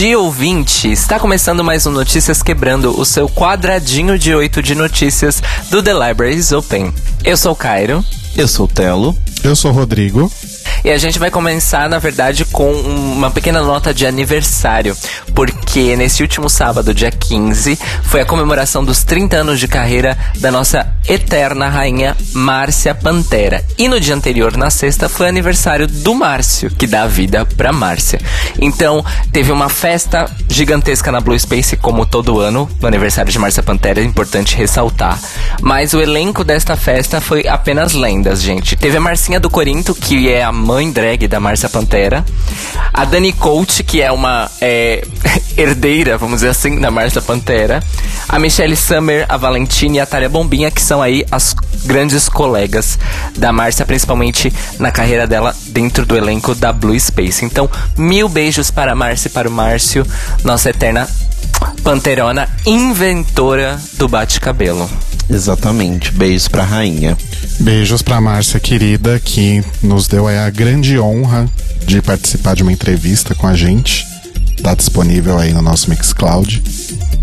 Dia, ouvinte! Está começando mais um Notícias Quebrando, o seu quadradinho de oito de notícias do The Libraries Open. Eu sou o Cairo. Eu sou o Telo. Eu sou o Rodrigo. E a gente vai começar, na verdade, com uma pequena nota de aniversário, porque nesse último sábado, dia 15, foi a comemoração dos 30 anos de carreira da nossa eterna rainha Márcia Pantera. E no dia anterior, na sexta, foi aniversário do Márcio, que dá vida pra Márcia. Então, teve uma festa gigantesca na Blue Space, como todo ano, no aniversário de Márcia Pantera, é importante ressaltar. Mas o elenco desta festa foi apenas lendas, gente. Teve a Marcinha do Corinto, que é a mãe drag da Márcia Pantera. A Dani Coach, que é uma é, herdeira, vamos dizer assim, da Márcia Pantera. A Michelle Summer, a Valentina e a Thalia Bombinha, que são aí as grandes colegas da Márcia, principalmente na carreira dela dentro do elenco da Blue Space. Então, mil beijos para a Márcia e para o Márcio, nossa eterna Panterona, inventora do bate-cabelo. Exatamente. Beijos pra rainha. Beijos pra Márcia querida, que nos deu a grande honra de participar de uma entrevista com a gente. Tá disponível aí no nosso Mixcloud.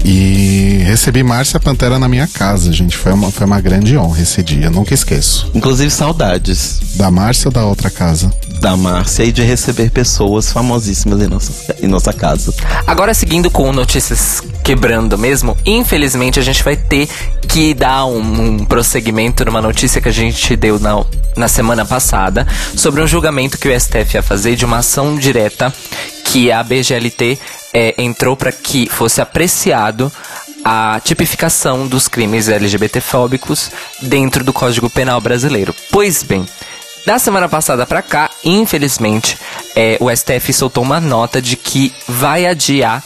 E recebi Márcia Pantera na minha casa, gente. Foi uma, foi uma grande honra esse dia, nunca esqueço. Inclusive saudades. Da Márcia ou da outra casa? Da Márcia e de receber pessoas famosíssimas em nossa, em nossa casa. Agora, seguindo com notícias quebrando mesmo, infelizmente a gente vai ter que dar um, um prosseguimento numa notícia que a gente deu na, na semana passada sobre um julgamento que o STF ia fazer de uma ação direta que a BGLT é, entrou para que fosse apreciado a tipificação dos crimes LGBTfóbicos dentro do Código Penal brasileiro. Pois bem, da semana passada para cá, infelizmente, é, o STF soltou uma nota de que vai adiar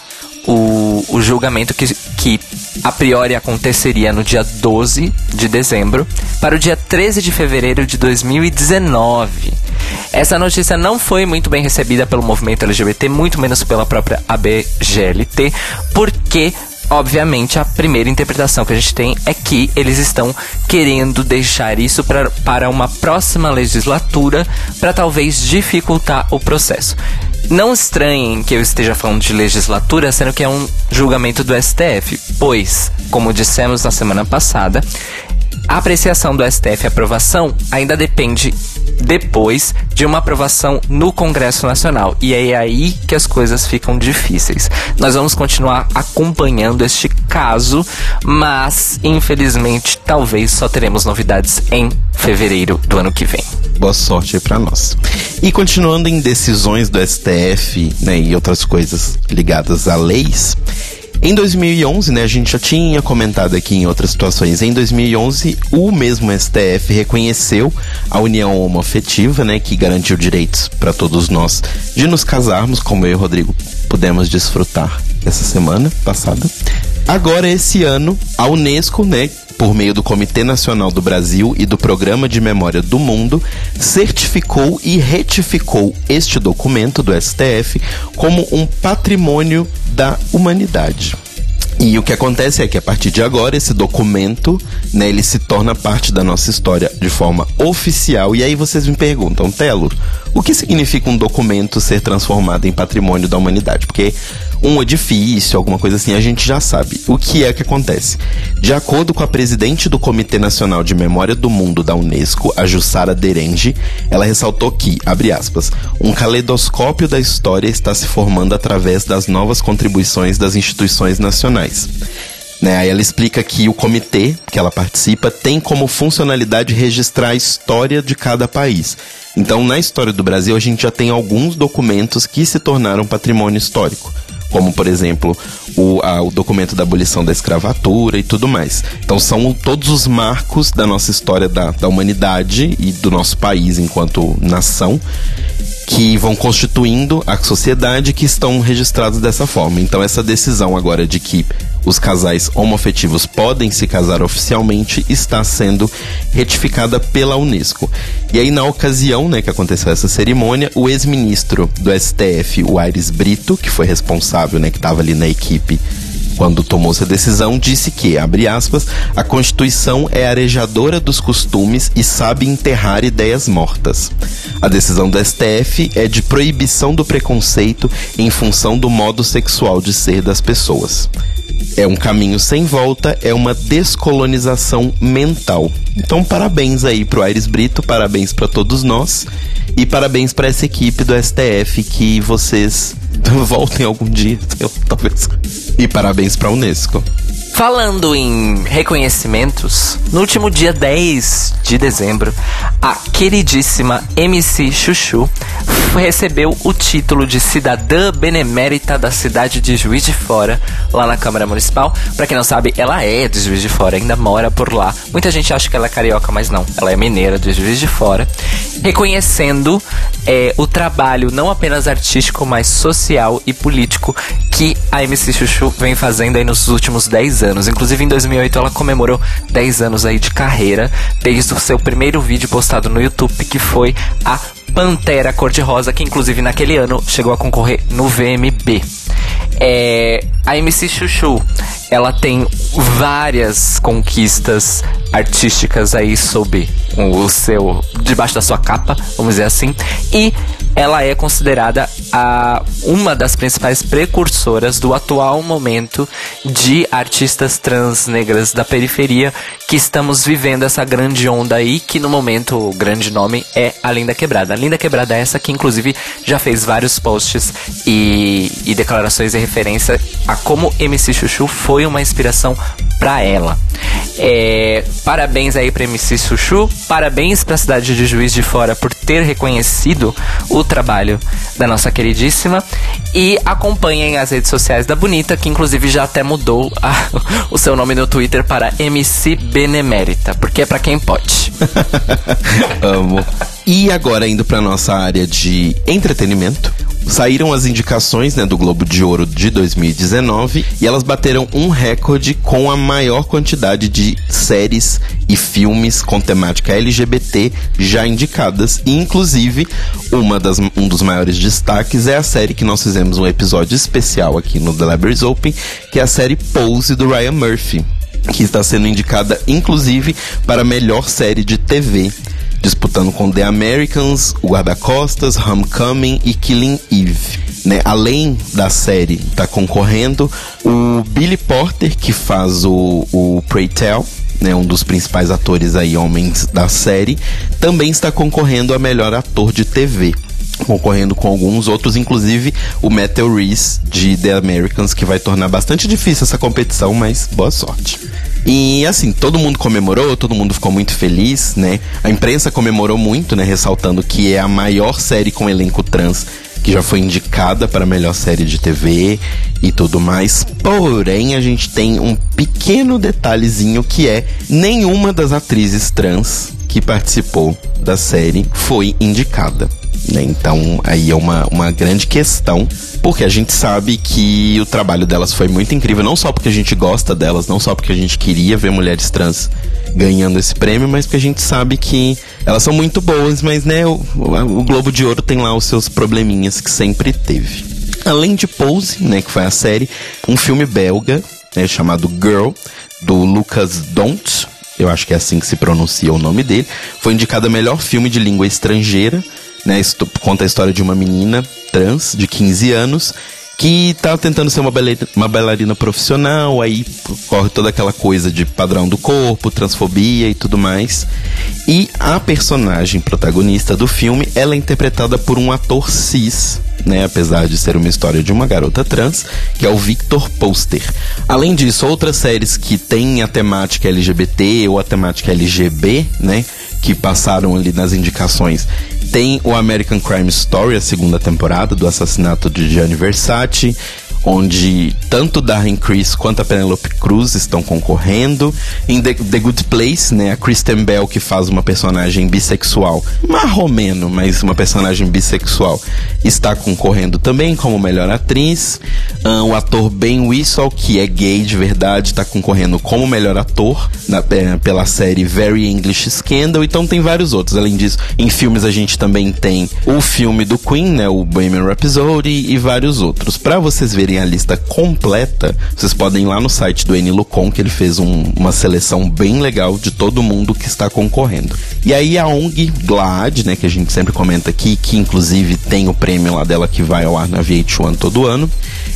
o, o julgamento que, que a priori aconteceria no dia 12 de dezembro para o dia 13 de fevereiro de 2019. Essa notícia não foi muito bem recebida pelo movimento LGBT, muito menos pela própria ABGLT, porque obviamente, a primeira interpretação que a gente tem é que eles estão querendo deixar isso pra, para uma próxima legislatura para talvez dificultar o processo. Não estranhem que eu esteja falando de legislatura, sendo que é um julgamento do STF, pois, como dissemos na semana passada, a apreciação do STF, a aprovação, ainda depende depois de uma aprovação no Congresso Nacional. E é aí que as coisas ficam difíceis. Nós vamos continuar acompanhando este caso, mas infelizmente talvez só teremos novidades em fevereiro do ano que vem. Boa sorte aí pra nós. E continuando em decisões do STF né, e outras coisas ligadas a leis. Em 2011, né, a gente já tinha comentado aqui em outras situações. Em 2011, o mesmo STF reconheceu a união homoafetiva, né, que garantiu direitos para todos nós de nos casarmos, como eu e o Rodrigo pudemos desfrutar essa semana passada. Agora, esse ano, a Unesco, né, por meio do Comitê Nacional do Brasil e do Programa de Memória do Mundo, certificou e retificou este documento do STF como um patrimônio da humanidade. E o que acontece é que a partir de agora esse documento, né, ele se torna parte da nossa história de forma oficial. E aí vocês me perguntam, Telo, o que significa um documento ser transformado em patrimônio da humanidade? Porque um edifício, alguma coisa assim, a gente já sabe. O que é que acontece? De acordo com a presidente do Comitê Nacional de Memória do Mundo da Unesco, a Jussara Derenge, ela ressaltou que, abre aspas, um caleidoscópio da história está se formando através das novas contribuições das instituições nacionais. Né? Aí ela explica que o comitê que ela participa tem como funcionalidade registrar a história de cada país. Então, na história do Brasil, a gente já tem alguns documentos que se tornaram patrimônio histórico como por exemplo o, a, o documento da abolição da escravatura e tudo mais. Então são todos os marcos da nossa história da, da humanidade e do nosso país enquanto nação que vão constituindo a sociedade que estão registrados dessa forma. Então essa decisão agora de que os casais homoafetivos podem se casar oficialmente está sendo retificada pela Unesco. E aí, na ocasião né, que aconteceu essa cerimônia, o ex-ministro do STF, o Aires Brito, que foi responsável, né, que estava ali na equipe quando tomou essa decisão, disse que, abre aspas, a Constituição é arejadora dos costumes e sabe enterrar ideias mortas. A decisão do STF é de proibição do preconceito em função do modo sexual de ser das pessoas. É um caminho sem volta, é uma descolonização mental. Então, parabéns aí pro Aires Brito, parabéns para todos nós e parabéns para essa equipe do STF que vocês voltem algum dia, talvez. E parabéns para a Unesco. Falando em reconhecimentos, no último dia 10 de dezembro, a queridíssima MC Chuchu recebeu o título de cidadã benemérita da cidade de Juiz de Fora, lá na Câmara Municipal. Para quem não sabe, ela é de Juiz de Fora, ainda mora por lá. Muita gente acha que ela é carioca, mas não. Ela é mineira de Juiz de Fora. Reconhecendo é, o trabalho não apenas artístico, mas social e político que a MC Chuchu vem fazendo aí nos últimos 10 anos. Inclusive, em 2008, ela comemorou 10 anos aí de carreira, desde o seu primeiro vídeo postado no YouTube, que foi a Pantera Cor-de-Rosa, que inclusive naquele ano chegou a concorrer no VMB. É, a MC Chuchu, ela tem várias conquistas artísticas aí sob o seu debaixo da sua capa, vamos dizer assim, e ela é considerada a, uma das principais precursoras do atual momento de artistas trans negras da periferia que estamos vivendo essa grande onda aí, que no momento o grande nome é a Linda Quebrada. Linda Quebrada essa que inclusive já fez vários posts e, e declarações de referência a como MC Chuchu foi uma inspiração para ela. É, parabéns aí para MC Chuchu, parabéns para a cidade de Juiz de Fora por ter reconhecido o trabalho da nossa queridíssima e acompanhem as redes sociais da Bonita, que inclusive já até mudou a, o seu nome no Twitter para MC Benemérita, porque é para quem pode. Amo. E agora indo para nossa área de entretenimento, saíram as indicações né, do Globo de Ouro de 2019 e elas bateram um recorde com a maior quantidade de séries e filmes com temática LGBT já indicadas. E, inclusive, uma das, um dos maiores destaques é a série que nós fizemos um episódio especial aqui no The Libraries Open, que é a série Pose do Ryan Murphy, que está sendo indicada, inclusive, para melhor série de TV disputando com The Americans, o Guarda-Costas, Homecoming e Killing Eve. Né? Além da série, tá concorrendo o Billy Porter, que faz o, o Pray Tell, né, um dos principais atores aí, homens da série, também está concorrendo a melhor ator de TV concorrendo com alguns outros, inclusive o Metal Reese de The Americans, que vai tornar bastante difícil essa competição, mas boa sorte. E assim, todo mundo comemorou, todo mundo ficou muito feliz, né? A imprensa comemorou muito, né? Ressaltando que é a maior série com elenco trans que já foi indicada para melhor série de TV e tudo mais. Porém, a gente tem um pequeno detalhezinho que é nenhuma das atrizes trans que participou da série foi indicada. Né? Então, aí é uma, uma grande questão, porque a gente sabe que o trabalho delas foi muito incrível, não só porque a gente gosta delas, não só porque a gente queria ver mulheres trans ganhando esse prêmio, mas porque a gente sabe que elas são muito boas, mas né, o, o Globo de Ouro tem lá os seus probleminhas que sempre teve. Além de Pose, né, que foi a série, um filme belga, né, chamado Girl, do Lucas Dont, eu acho que é assim que se pronuncia o nome dele, foi indicado a melhor filme de língua estrangeira né? Conta a história de uma menina trans de 15 anos que tá tentando ser uma bailarina, uma bailarina profissional, aí corre toda aquela coisa de padrão do corpo, transfobia e tudo mais. E a personagem protagonista do filme, ela é interpretada por um ator cis, né, apesar de ser uma história de uma garota trans, que é o Victor Poster. Além disso, outras séries que têm a temática LGBT ou a temática LGB, né, que passaram ali nas indicações tem o American Crime Story, a segunda temporada do assassinato de Gianni Versace onde tanto Darren Criss quanto a Penelope Cruz estão concorrendo. Em The, The, Good Place, né, a Kristen Bell, que faz uma personagem bissexual, marromeno, mas uma personagem bissexual, está concorrendo também como melhor atriz. Um, o ator Ben Whistle, que é gay de verdade, está concorrendo como melhor ator na, é, pela série Very English Scandal. Então tem vários outros. Além disso, em filmes a gente também tem o filme do Queen, né, o Bohemian Rhapsody e vários outros. Para vocês verem a lista completa, vocês podem ir lá no site do Enilucon, que ele fez um, uma seleção bem legal de todo mundo que está concorrendo. E aí a ONG GLAAD, né, que a gente sempre comenta aqui, que inclusive tem o prêmio lá dela que vai ao ar na VH1 todo ano,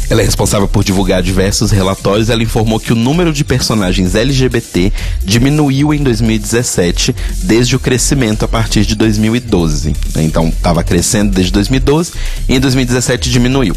ela é responsável por divulgar diversos relatórios. Ela informou que o número de personagens LGBT diminuiu em 2017, desde o crescimento a partir de 2012. Então, estava crescendo desde 2012 e em 2017 diminuiu.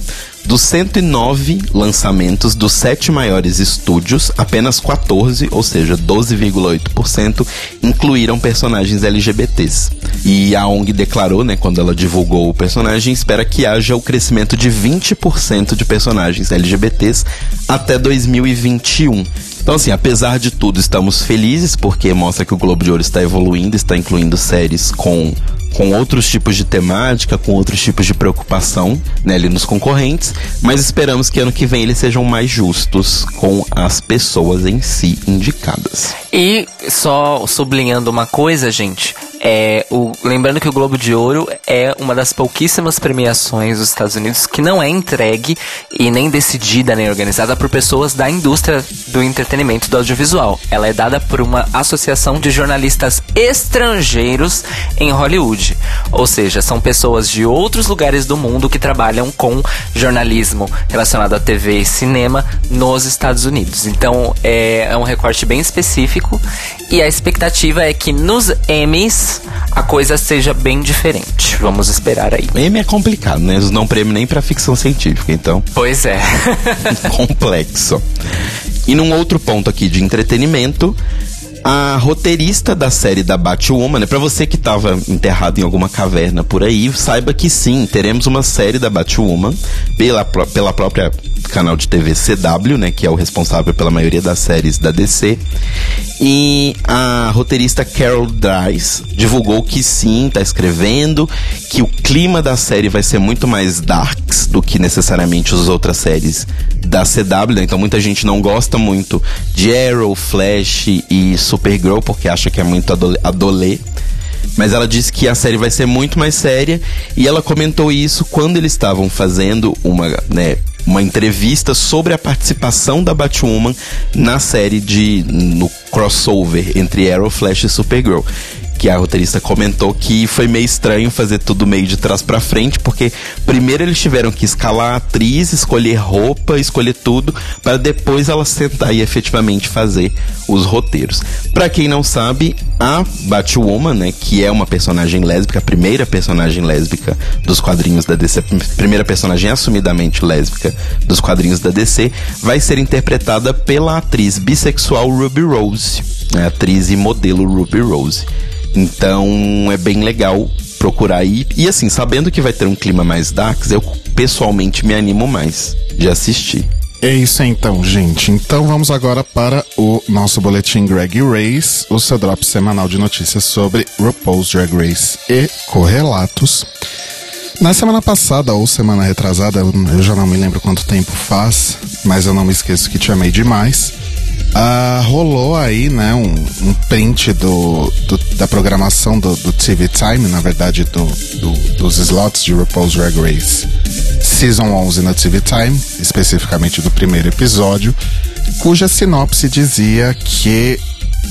Dos 109 lançamentos dos sete maiores estúdios, apenas 14, ou seja, 12,8%, incluíram personagens LGBTs. E a ONG declarou, né, quando ela divulgou o personagem, espera que haja o crescimento de 20% de personagens LGBTs até 2021. Então, assim, apesar de tudo, estamos felizes porque mostra que o Globo de Ouro está evoluindo, está incluindo séries com com outros tipos de temática, com outros tipos de preocupação né, ali nos concorrentes, mas esperamos que ano que vem eles sejam mais justos com as pessoas em si indicadas. E só sublinhando uma coisa, gente, é, o, lembrando que o Globo de Ouro é uma das pouquíssimas premiações dos Estados Unidos que não é entregue e nem decidida nem organizada por pessoas da indústria do entretenimento do audiovisual. Ela é dada por uma associação de jornalistas estrangeiros em Hollywood. Ou seja, são pessoas de outros lugares do mundo que trabalham com jornalismo relacionado à TV e cinema nos Estados Unidos. Então é, é um recorte bem específico e a expectativa é que nos Emmys a coisa seja bem diferente. Vamos esperar aí. Emmy é complicado, né? Eles não prêmio nem pra ficção científica, então. Pois é. complexo. E num outro ponto aqui de entretenimento, a roteirista da série da Batwoman, né? Pra você que tava enterrado em alguma caverna por aí, saiba que sim, teremos uma série da Batwoman pela, pela própria canal de TV CW, né, que é o responsável pela maioria das séries da DC. E a roteirista Carol Dries divulgou que sim, tá escrevendo, que o clima da série vai ser muito mais darks do que necessariamente as outras séries da CW, né? Então muita gente não gosta muito de Arrow, Flash e Supergirl porque acha que é muito adolê. Mas ela disse que a série vai ser muito mais séria e ela comentou isso quando eles estavam fazendo uma, né, uma entrevista sobre a participação da Batwoman na série de no crossover entre Arrow, Flash e Supergirl que a roteirista comentou que foi meio estranho fazer tudo meio de trás para frente, porque primeiro eles tiveram que escalar a atriz, escolher roupa, escolher tudo, para depois ela sentar e efetivamente fazer os roteiros. Para quem não sabe, a Batwoman, né, que é uma personagem lésbica, a primeira personagem lésbica dos quadrinhos da DC, a primeira personagem assumidamente lésbica dos quadrinhos da DC, vai ser interpretada pela atriz bissexual Ruby Rose, né, atriz e modelo Ruby Rose. Então é bem legal procurar aí. E assim, sabendo que vai ter um clima mais darks, eu pessoalmente me animo mais de assistir. É isso então, gente. Então vamos agora para o nosso boletim Greg Race, o seu drop semanal de notícias sobre RuPaul's Drag Race e correlatos. Na semana passada ou semana retrasada, eu já não me lembro quanto tempo faz, mas eu não me esqueço que te amei demais. Uh, rolou aí, né, um, um print do, do, da programação do, do, TV Time, na verdade, do, dos slots de RuPaul's Drag Race Season 11 na TV Time, especificamente do primeiro episódio, cuja sinopse dizia que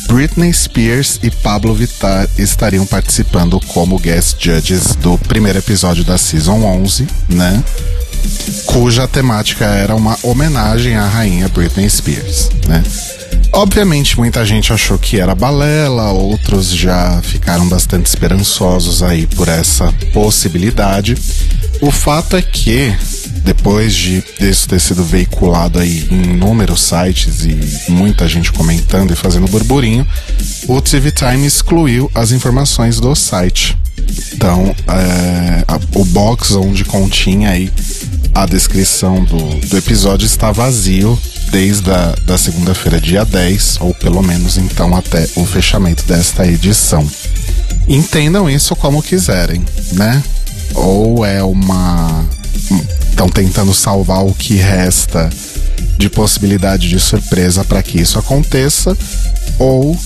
Britney Spears e Pablo Vittar estariam participando como guest judges do primeiro episódio da Season 11, né? Cuja temática era uma homenagem à rainha Britney Spears, né? Obviamente, muita gente achou que era balela, outros já ficaram bastante esperançosos aí por essa possibilidade. O fato é que, depois de isso ter sido veiculado aí em inúmeros sites e muita gente comentando e fazendo burburinho, o TV Time excluiu as informações do site. Então, é, a, o box onde continha aí a descrição do, do episódio está vazio desde a da segunda-feira, dia 10, ou pelo menos então até o fechamento desta edição. Entendam isso como quiserem, né? Ou é uma. Estão tentando salvar o que resta de possibilidade de surpresa para que isso aconteça, ou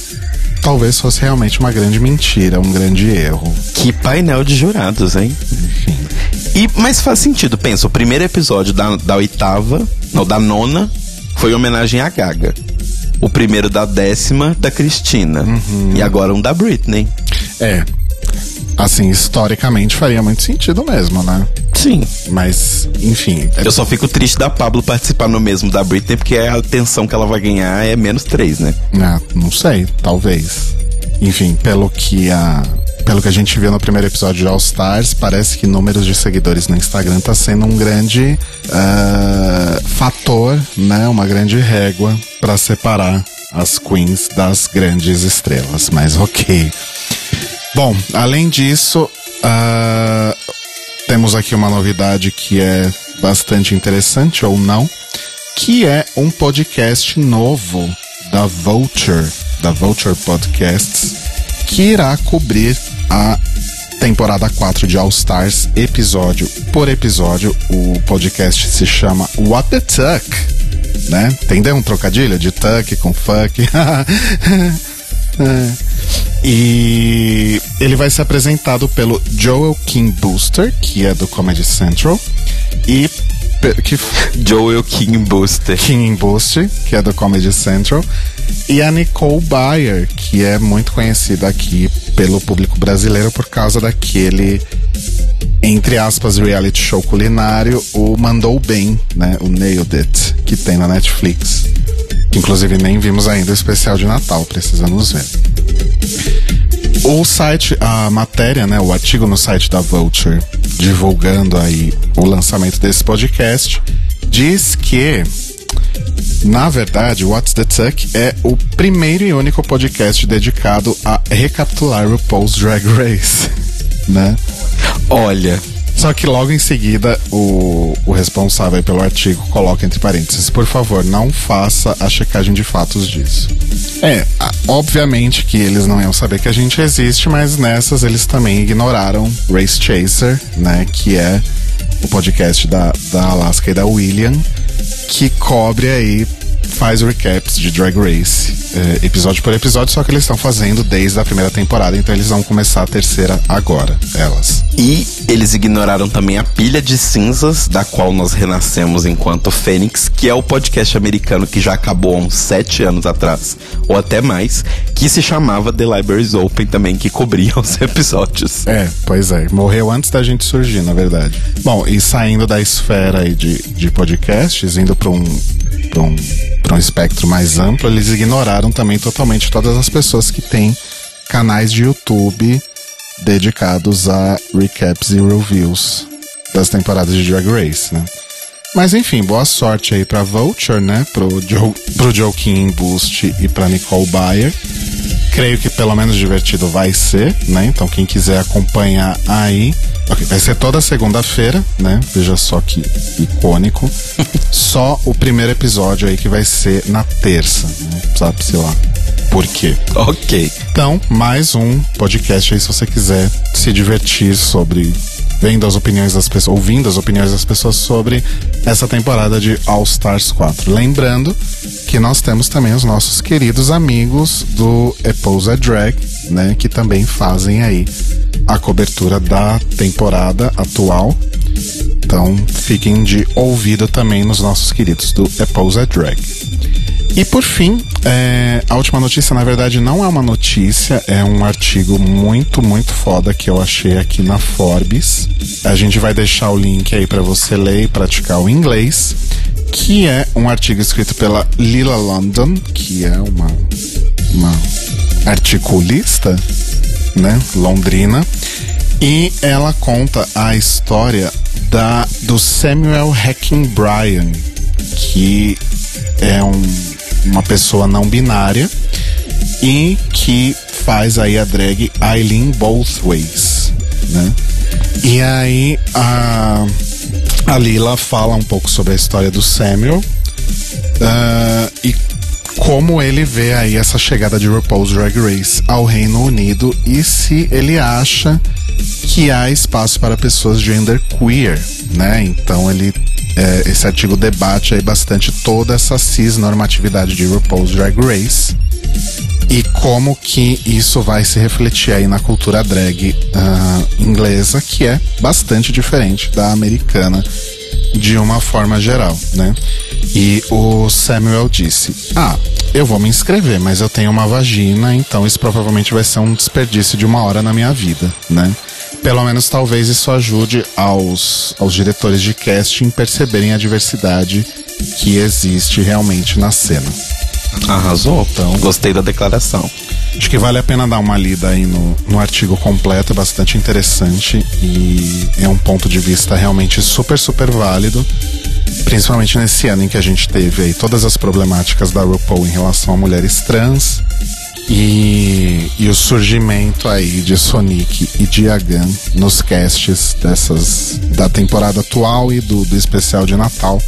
talvez fosse realmente uma grande mentira, um grande erro. Que painel de jurados, hein? Enfim. E, mas faz sentido, pensa, o primeiro episódio da, da oitava, não, da nona, foi homenagem à Gaga. O primeiro da décima, da Cristina. E agora um da Britney. É. Assim, historicamente faria muito sentido mesmo, né? Sim. Mas, enfim. é- Eu só fico triste da Pablo participar no mesmo da Britney, porque a atenção que ela vai ganhar é menos três, né? Ah, não sei, talvez. Enfim, pelo que a. Pelo que a gente viu no primeiro episódio de All Stars, parece que números de seguidores no Instagram tá sendo um grande ah, fator, né? Uma grande régua para separar as queens das grandes estrelas. Mas ok. Bom, além disso, ah, temos aqui uma novidade que é bastante interessante ou não, que é um podcast novo da Vulture, da Vulture Podcasts, que irá cobrir a temporada 4 de All Stars, episódio por episódio. O podcast se chama What the Tuck, né? Entendeu um trocadilho de tuck com fuck? É. E ele vai ser apresentado pelo Joel King Booster, que é do Comedy Central, e que Joel King Booster. King Booster, que é do Comedy Central, e a Nicole Bayer, que é muito conhecida aqui pelo público brasileiro por causa daquele entre aspas reality show culinário, o Mandou Bem, né, o Nailed It, que tem na Netflix. Inclusive nem vimos ainda o especial de Natal, precisamos ver. O site, a matéria, né, o artigo no site da Vulture, divulgando aí o lançamento desse podcast, diz que, na verdade, What's the Tuck é o primeiro e único podcast dedicado a recapitular RuPaul's Drag Race, né? Olha, Só que logo em seguida, o, o responsável pelo artigo coloca entre parênteses: por favor, não faça a checagem de fatos disso. É, obviamente que eles não iam saber que a gente existe, mas nessas eles também ignoraram Race Chaser, né? Que é o podcast da, da Alaska e da William, que cobre aí, faz recaps de Drag Race, é, episódio por episódio, só que eles estão fazendo desde a primeira temporada, então eles vão começar a terceira agora, elas. E eles ignoraram também a Pilha de Cinzas, da qual nós renascemos enquanto Fênix, que é o podcast americano que já acabou há uns sete anos atrás, ou até mais, que se chamava The Libraries Open também, que cobria os episódios. É, pois é. Morreu antes da gente surgir, na verdade. Bom, e saindo da esfera aí de, de podcasts, indo para um, pra um, espectro mais amplo, eles ignoraram também totalmente todas as pessoas que têm canais de YouTube dedicados a recaps e reviews das temporadas de Drag Race, né? Mas enfim, boa sorte aí pra Vulture, né? Pro Joe, pro Joe King Boost e pra Nicole Bayer. Creio que pelo menos divertido vai ser, né? Então quem quiser acompanhar aí. Ok, vai ser toda segunda-feira, né? Veja só que icônico. só o primeiro episódio aí que vai ser na terça, né? Sabe-se lá. Por quê? Ok. Então, mais um podcast aí se você quiser se divertir sobre vendo as opiniões das pessoas, ouvindo as opiniões das pessoas sobre essa temporada de All Stars 4. Lembrando que nós temos também os nossos queridos amigos do Epousa Drag, né, que também fazem aí a cobertura da temporada atual. Então, fiquem de ouvido também nos nossos queridos do Epousa Drag. E por fim, é, a última notícia, na verdade, não é uma notícia, é um artigo muito, muito foda que eu achei aqui na Forbes. A gente vai deixar o link aí para você ler e praticar o inglês, que é um artigo escrito pela Lila London, que é uma, uma articulista, né, londrina, e ela conta a história da do Samuel Hacking Bryan, que é um, uma pessoa não binária e que faz aí a drag Eileen Bothways, né? E aí a, a Lila fala um pouco sobre a história do Samuel ah, e como ele vê aí essa chegada de RuPaul's Drag Race ao Reino Unido e se ele acha que há espaço para pessoas genderqueer, né? Então ele é, esse artigo debate aí bastante toda essa cisnormatividade de RuPaul's Drag Race e como que isso vai se refletir aí na cultura drag uh, inglesa, que é bastante diferente da americana de uma forma geral, né? E o Samuel disse: Ah, eu vou me inscrever, mas eu tenho uma vagina, então isso provavelmente vai ser um desperdício de uma hora na minha vida, né? Pelo menos talvez isso ajude aos, aos diretores de casting perceberem a diversidade que existe realmente na cena. Arrasou. Então, gostei da declaração. Acho que vale a pena dar uma lida aí no, no artigo completo, é bastante interessante e é um ponto de vista realmente super, super válido. Principalmente nesse ano em que a gente teve aí todas as problemáticas da RuPaul em relação a mulheres trans e, e o surgimento aí de Sonic e de Agan nos casts dessas da temporada atual e do, do especial de Natal.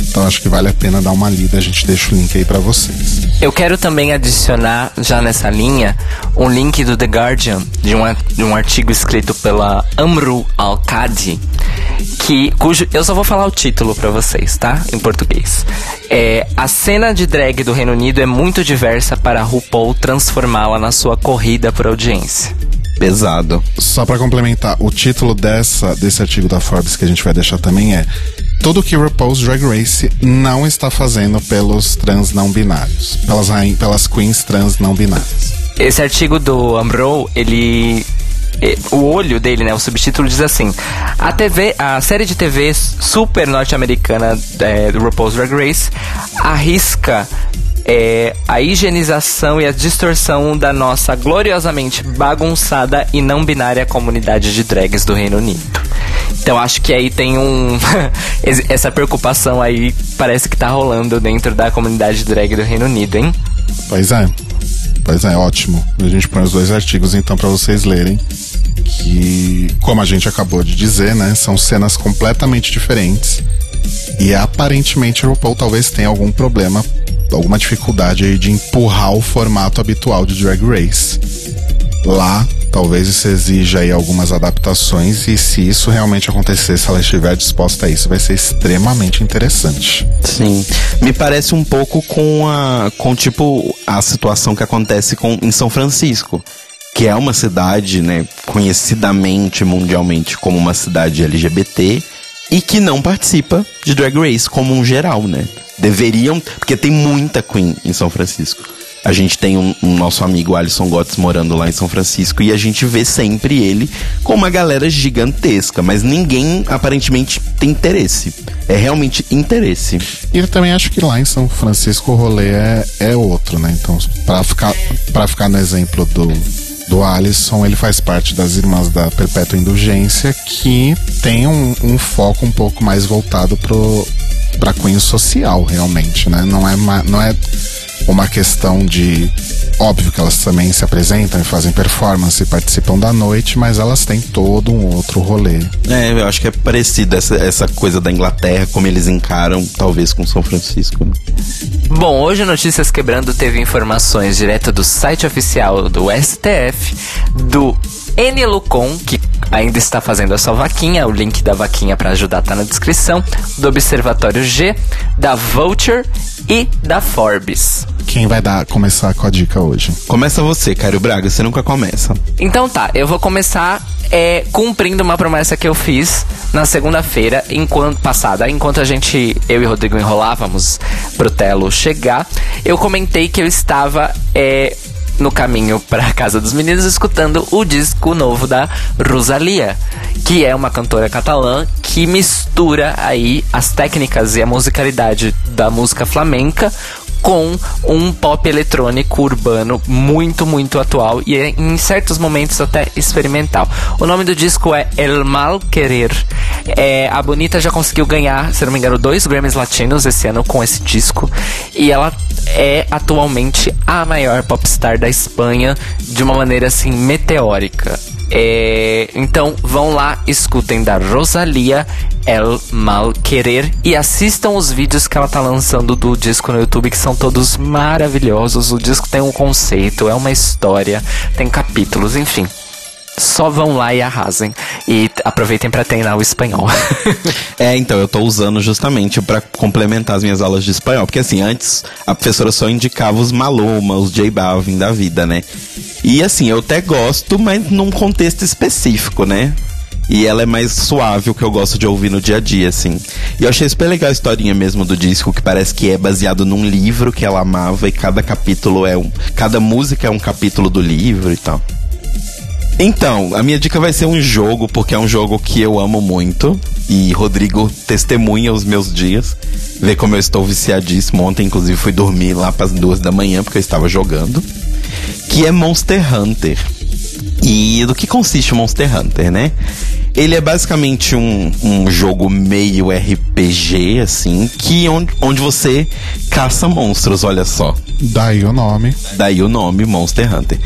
Então acho que vale a pena dar uma lida, a gente deixa o link aí para vocês. Eu quero também adicionar, já nessa linha, um link do The Guardian, de um, de um artigo escrito pela Amru Al-Qadi, que cujo eu só vou falar o título para vocês, tá? Em português. É, a cena de drag do Reino Unido é muito diversa para RuPaul transformá-la na sua corrida por audiência. Pesado. Só para complementar, o título dessa desse artigo da Forbes que a gente vai deixar também é tudo que RuPaul's Drag Race não está fazendo pelos trans não binários, pelas, pelas queens trans não binárias. Esse artigo do Ambrose, ele o olho dele, né? O subtítulo diz assim: a TV, a série de TV super norte-americana é, do RuPaul's Drag Race arrisca é, a higienização e a distorção da nossa gloriosamente bagunçada e não binária comunidade de drags do Reino Unido. Então acho que aí tem um. essa preocupação aí parece que tá rolando dentro da comunidade drag do Reino Unido, hein? Pois é. Pois é, ótimo. A gente põe os dois artigos então para vocês lerem. Que, como a gente acabou de dizer, né? São cenas completamente diferentes. E aparentemente o RuPaul talvez tenha algum problema, alguma dificuldade aí de empurrar o formato habitual de Drag Race. Lá Talvez isso exija aí algumas adaptações e se isso realmente acontecer, se ela estiver disposta a isso, vai ser extremamente interessante. Sim, me parece um pouco com a com tipo a situação que acontece com em São Francisco, que é uma cidade, né, conhecidamente mundialmente como uma cidade LGBT e que não participa de Drag Race como um geral, né? Deveriam, porque tem muita queen em São Francisco. A gente tem um, um, nosso amigo Alisson Gotts morando lá em São Francisco e a gente vê sempre ele com uma galera gigantesca, mas ninguém aparentemente tem interesse. É realmente interesse. E eu também acho que lá em São Francisco o rolê é, é outro, né? Então, para ficar, pra ficar no exemplo do, do Alisson, ele faz parte das Irmãs da Perpétua Indulgência, que tem um, um foco um pouco mais voltado pro, pra cunho social, realmente, né? Não é, não é uma questão de. Óbvio que elas também se apresentam e fazem performance e participam da noite, mas elas têm todo um outro rolê. É, eu acho que é parecido essa, essa coisa da Inglaterra, como eles encaram, talvez, com São Francisco. Bom, hoje Notícias Quebrando teve informações direto do site oficial do STF, do Enelucon, que ainda está fazendo a sua vaquinha, o link da vaquinha para ajudar tá na descrição, do Observatório G, da Vulture e da Forbes. Quem vai dar começar com a dica hoje? Começa você, Caio Braga, você nunca começa. Então tá, eu vou começar é, cumprindo uma promessa que eu fiz na segunda-feira, enquanto passada, enquanto a gente, eu e o Rodrigo enrolávamos pro Telo chegar, eu comentei que eu estava é, no caminho para casa dos meninos escutando o disco novo da Rosalia, que é uma cantora catalã que mistura aí as técnicas e a musicalidade da música flamenca com um pop eletrônico urbano muito, muito atual e em certos momentos até experimental. O nome do disco é El Mal Querer. É, a Bonita já conseguiu ganhar, se não me engano, dois Grammys latinos esse ano com esse disco e ela é atualmente a maior popstar da Espanha de uma maneira assim meteórica. É, então vão lá, escutem da Rosalia El Mal Querer e assistam os vídeos que ela tá lançando do disco no YouTube, que são todos maravilhosos. O disco tem um conceito, é uma história, tem capítulos, enfim. Só vão lá e arrasem. E aproveitem para treinar o espanhol. é, então, eu tô usando justamente para complementar as minhas aulas de espanhol. Porque assim, antes a professora só indicava os Maluma, os J Balvin da vida, né? E assim, eu até gosto, mas num contexto específico, né? E ela é mais suave, o que eu gosto de ouvir no dia a dia, assim. E eu achei super legal a historinha mesmo do disco, que parece que é baseado num livro que ela amava e cada capítulo é um. Cada música é um capítulo do livro e tal. Então, a minha dica vai ser um jogo, porque é um jogo que eu amo muito. E Rodrigo testemunha os meus dias. Vê como eu estou viciadíssimo. Ontem, inclusive, fui dormir lá para as duas da manhã, porque eu estava jogando. Que é Monster Hunter. E do que consiste o Monster Hunter, né? Ele é basicamente um, um jogo meio RPG, assim, que onde, onde você caça monstros, olha só. Daí o nome. Daí o nome, Monster Hunter.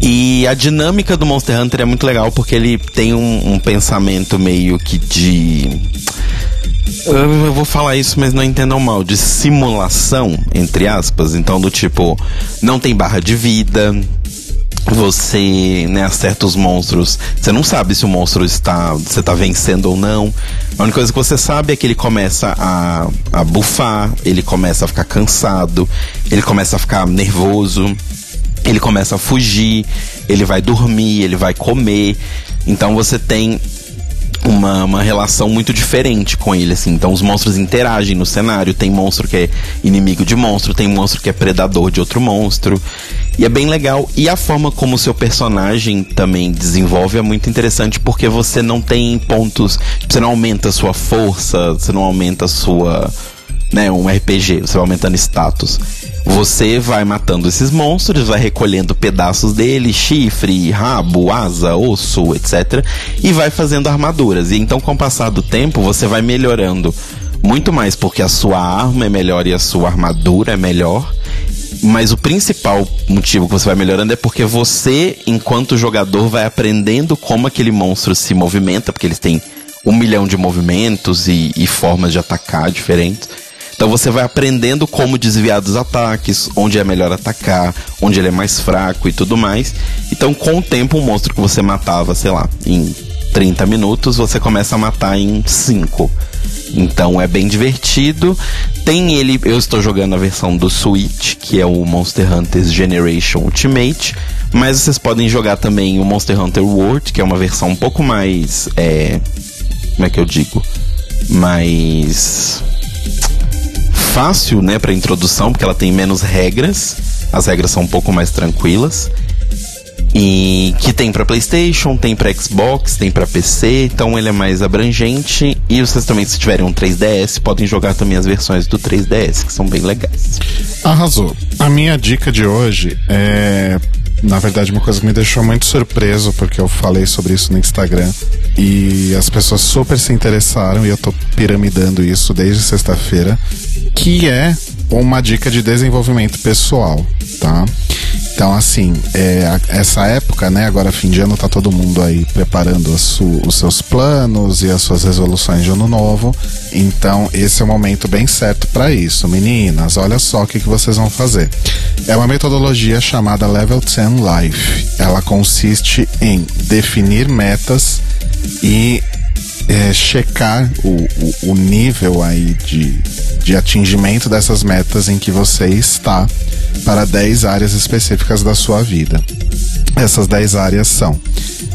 E a dinâmica do Monster Hunter é muito legal porque ele tem um, um pensamento meio que de. Eu vou falar isso, mas não entendam mal. De simulação, entre aspas. Então, do tipo, não tem barra de vida. Você, né, acerta os monstros. Você não sabe se o monstro está. Você está vencendo ou não. A única coisa que você sabe é que ele começa a, a bufar, ele começa a ficar cansado, ele começa a ficar nervoso ele começa a fugir, ele vai dormir, ele vai comer. Então você tem uma, uma relação muito diferente com ele, assim. Então os monstros interagem no cenário. Tem monstro que é inimigo de monstro, tem monstro que é predador de outro monstro. E é bem legal. E a forma como o seu personagem também desenvolve é muito interessante porque você não tem pontos. Você não aumenta a sua força, você não aumenta a sua. Né, um RPG, você vai aumentando status. Você vai matando esses monstros, vai recolhendo pedaços dele, chifre, rabo, asa, osso, etc. E vai fazendo armaduras. E então, com o passar do tempo, você vai melhorando muito mais porque a sua arma é melhor e a sua armadura é melhor. Mas o principal motivo que você vai melhorando é porque você, enquanto jogador, vai aprendendo como aquele monstro se movimenta, porque eles têm um milhão de movimentos e, e formas de atacar diferentes. Então você vai aprendendo como desviar dos ataques, onde é melhor atacar, onde ele é mais fraco e tudo mais. Então, com o tempo, um monstro que você matava, sei lá, em 30 minutos, você começa a matar em 5. Então é bem divertido. Tem ele, eu estou jogando a versão do Switch, que é o Monster Hunter Generation Ultimate. Mas vocês podem jogar também o Monster Hunter World, que é uma versão um pouco mais. É, como é que eu digo? Mais fácil, né, para introdução, porque ela tem menos regras. As regras são um pouco mais tranquilas. E que tem para PlayStation, tem para Xbox, tem para PC, então ele é mais abrangente. E vocês também, se tiverem um 3DS, podem jogar também as versões do 3DS, que são bem legais. Arrasou. A minha dica de hoje é na verdade, uma coisa que me deixou muito surpreso, porque eu falei sobre isso no Instagram e as pessoas super se interessaram e eu tô piramidando isso desde sexta-feira, que é uma dica de desenvolvimento pessoal, tá? Então, assim, é, essa época, né? Agora, fim de ano, tá todo mundo aí preparando os seus planos e as suas resoluções de ano novo. Então, esse é o momento bem certo para isso. Meninas, olha só o que, que vocês vão fazer. É uma metodologia chamada Level 10 Life. Ela consiste em definir metas e é, checar o, o, o, nível aí de, de atingimento dessas metas em que você está para 10 áreas específicas da sua vida. Essas 10 áreas são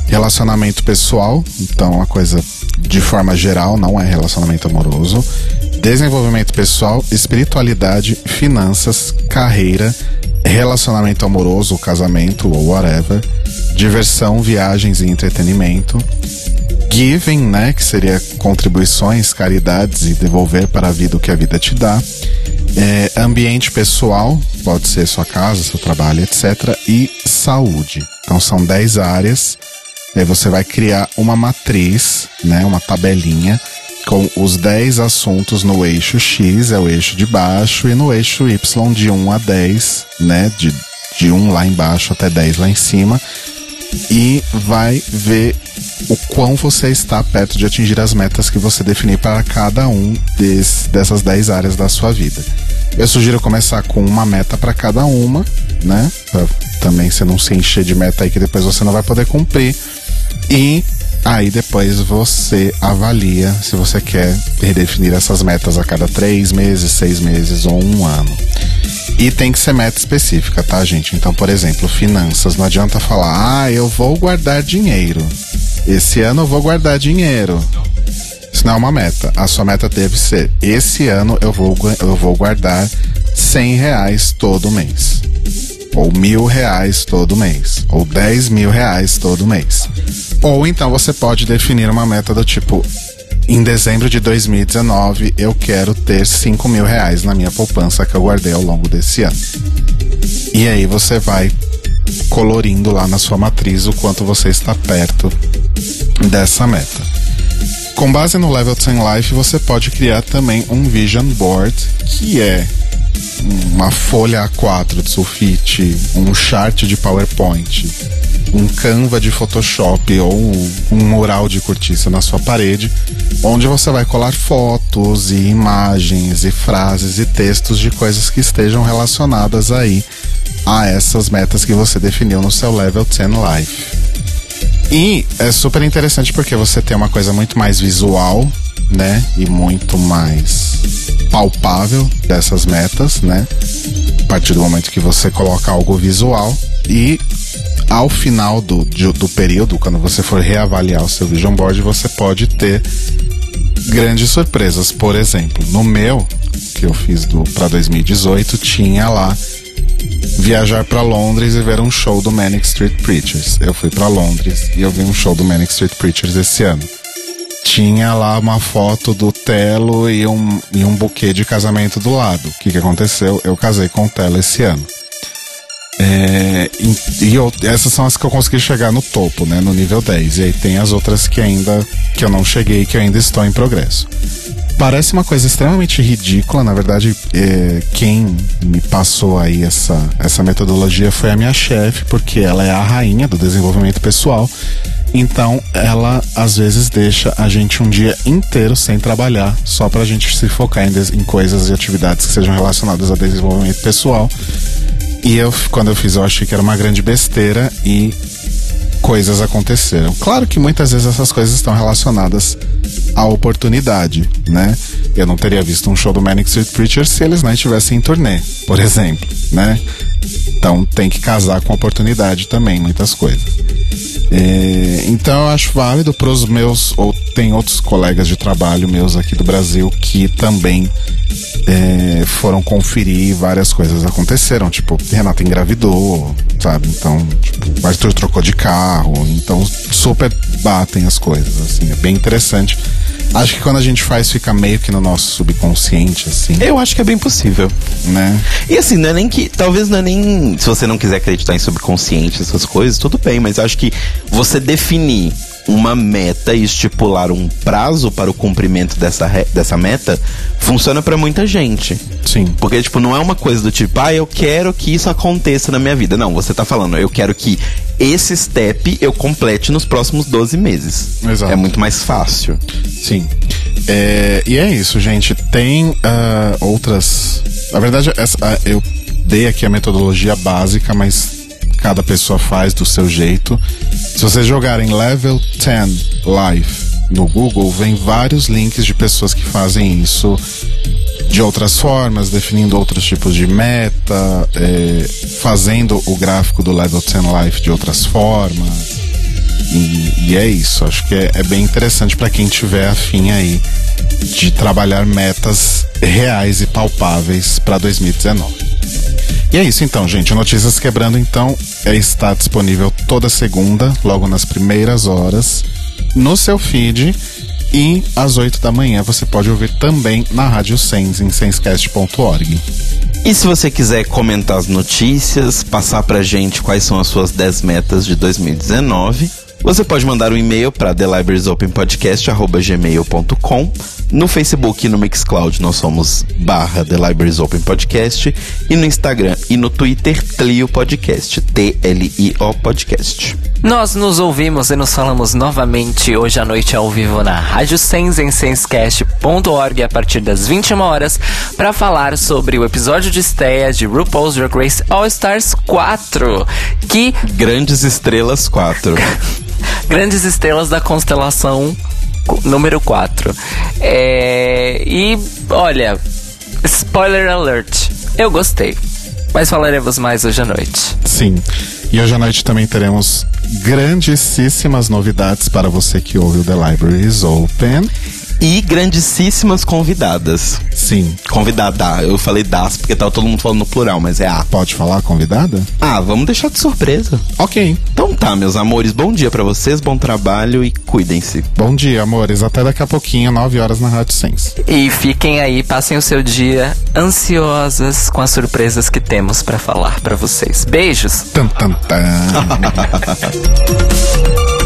relacionamento pessoal, então a coisa de forma geral não é relacionamento amoroso, desenvolvimento pessoal, espiritualidade, finanças, carreira, relacionamento amoroso, casamento ou whatever, diversão, viagens e entretenimento, giving, né, que seria contribuições, caridades e devolver para a vida o que a vida te dá. É, ambiente pessoal, pode ser sua casa, seu trabalho, etc. E saúde. Então são 10 áreas. Aí você vai criar uma matriz, né, uma tabelinha com os 10 assuntos no eixo X, é o eixo de baixo, e no eixo Y de 1 a 10, né, de, de 1 lá embaixo até 10 lá em cima, e vai ver o quão você está perto de atingir as metas que você definir para cada um des, dessas 10 áreas da sua vida. Eu sugiro começar com uma meta para cada uma, né? Pra também você não se encher de meta aí que depois você não vai poder cumprir. E aí depois você avalia se você quer redefinir essas metas a cada três meses, seis meses ou um ano. E tem que ser meta específica, tá, gente? Então, por exemplo, finanças. Não adianta falar, ah, eu vou guardar dinheiro. Esse ano eu vou guardar dinheiro. Isso não é uma meta. A sua meta deve ser: esse ano eu vou, eu vou guardar 100 reais todo mês. Ou mil reais todo mês. Ou 10 mil reais todo mês. Ou então você pode definir uma meta do tipo: em dezembro de 2019 eu quero ter 5 mil reais na minha poupança que eu guardei ao longo desse ano. E aí você vai colorindo lá na sua matriz o quanto você está perto dessa meta. Com base no Level 10 Life, você pode criar também um Vision Board, que é uma folha A4 de sulfite, um chart de PowerPoint, um Canva de Photoshop ou um mural de cortiça na sua parede, onde você vai colar fotos e imagens e frases e textos de coisas que estejam relacionadas aí a essas metas que você definiu no seu Level 10 Life. E é super interessante porque você tem uma coisa muito mais visual, né? E muito mais palpável dessas metas, né? A partir do momento que você coloca algo visual e ao final do, do período, quando você for reavaliar o seu Vision Board, você pode ter grandes surpresas. Por exemplo, no meu, que eu fiz para 2018, tinha lá viajar para Londres e ver um show do Manic Street Preachers. Eu fui para Londres e eu vi um show do Manic Street Preachers esse ano. Tinha lá uma foto do Telo e um, e um buquê de casamento do lado. O que, que aconteceu? Eu casei com o Telo esse ano. É, e, eu, essas são as que eu consegui chegar no topo, né? No nível 10. E aí tem as outras que ainda que eu não cheguei, que ainda estou em progresso. Parece uma coisa extremamente ridícula. Na verdade, é, quem me passou aí essa, essa metodologia foi a minha chefe, porque ela é a rainha do desenvolvimento pessoal. Então, ela às vezes deixa a gente um dia inteiro sem trabalhar, só pra gente se focar em, em coisas e atividades que sejam relacionadas a desenvolvimento pessoal. E eu, quando eu fiz, eu achei que era uma grande besteira e coisas aconteceram. Claro que muitas vezes essas coisas estão relacionadas à oportunidade, né? Eu não teria visto um show do Manic Street Preachers se eles não estivessem em turnê, por exemplo, né? Então tem que casar com oportunidade também, muitas coisas. É, então eu acho válido para os meus, ou tem outros colegas de trabalho meus aqui do Brasil que também é, foram conferir várias coisas aconteceram. Tipo, Renata engravidou, sabe? Então, tipo, o Arthur trocou de carro. Então, super batem as coisas, assim. É bem interessante. Acho que quando a gente faz, fica meio que no nosso subconsciente, assim. Eu acho que é bem possível. Né? E assim, não é nem que. Talvez não é nem. Se você não quiser acreditar em subconsciente, essas coisas, tudo bem, mas eu acho que você definir uma meta e estipular um prazo para o cumprimento dessa, dessa meta funciona para muita gente. Sim. Porque, tipo, não é uma coisa do tipo, ah, eu quero que isso aconteça na minha vida. Não, você tá falando, eu quero que esse step eu complete nos próximos 12 meses. Exato. É muito mais fácil. Sim. É, e é isso, gente. Tem uh, outras. Na verdade, essa, uh, eu dei aqui a metodologia básica, mas cada pessoa faz do seu jeito. Se vocês jogarem Level 10 Life no Google, vem vários links de pessoas que fazem isso de outras formas, definindo outros tipos de meta, é, fazendo o gráfico do Level 10 Life de outras formas. E, e é isso, acho que é, é bem interessante para quem tiver afim aí de trabalhar metas reais e palpáveis para 2019. E é isso então, gente. Notícias Quebrando, então, é, está disponível toda segunda, logo nas primeiras horas, no seu feed. E às 8 da manhã você pode ouvir também na Rádio Sens, em senscast.org. E se você quiser comentar as notícias, passar pra gente quais são as suas 10 metas de 2019, você pode mandar um e-mail para thelibrariesopenpodcast.gmail.com No Facebook e no Mixcloud nós somos barra The Libraries Open Podcast e no Instagram e no Twitter Tlio Podcast, T-L-I-O Podcast. Nós nos ouvimos e nos falamos novamente hoje à noite ao vivo na Rádio Sens em senscast.org a partir das 21 horas para falar sobre o episódio de estreia de RuPaul's Drag Race All Stars 4, que Grandes Estrelas 4. grandes estrelas da constelação número 4. É, e olha, spoiler alert, eu gostei. Mas falaremos mais hoje à noite. Sim. E hoje à noite também teremos grandíssimas novidades para você que ouve o The Library is Open e grandíssimas convidadas. Sim. Convidada. Eu falei das porque tava todo mundo falando no plural, mas é a. Pode falar convidada? Ah, vamos deixar de surpresa. Ok. Então tá, meus amores, bom dia para vocês, bom trabalho e cuidem-se. Bom dia, amores. Até daqui a pouquinho, 9 horas na Rádio Sense. E fiquem aí, passem o seu dia ansiosas com as surpresas que temos para falar para vocês. Beijos. Tan, tan, tan.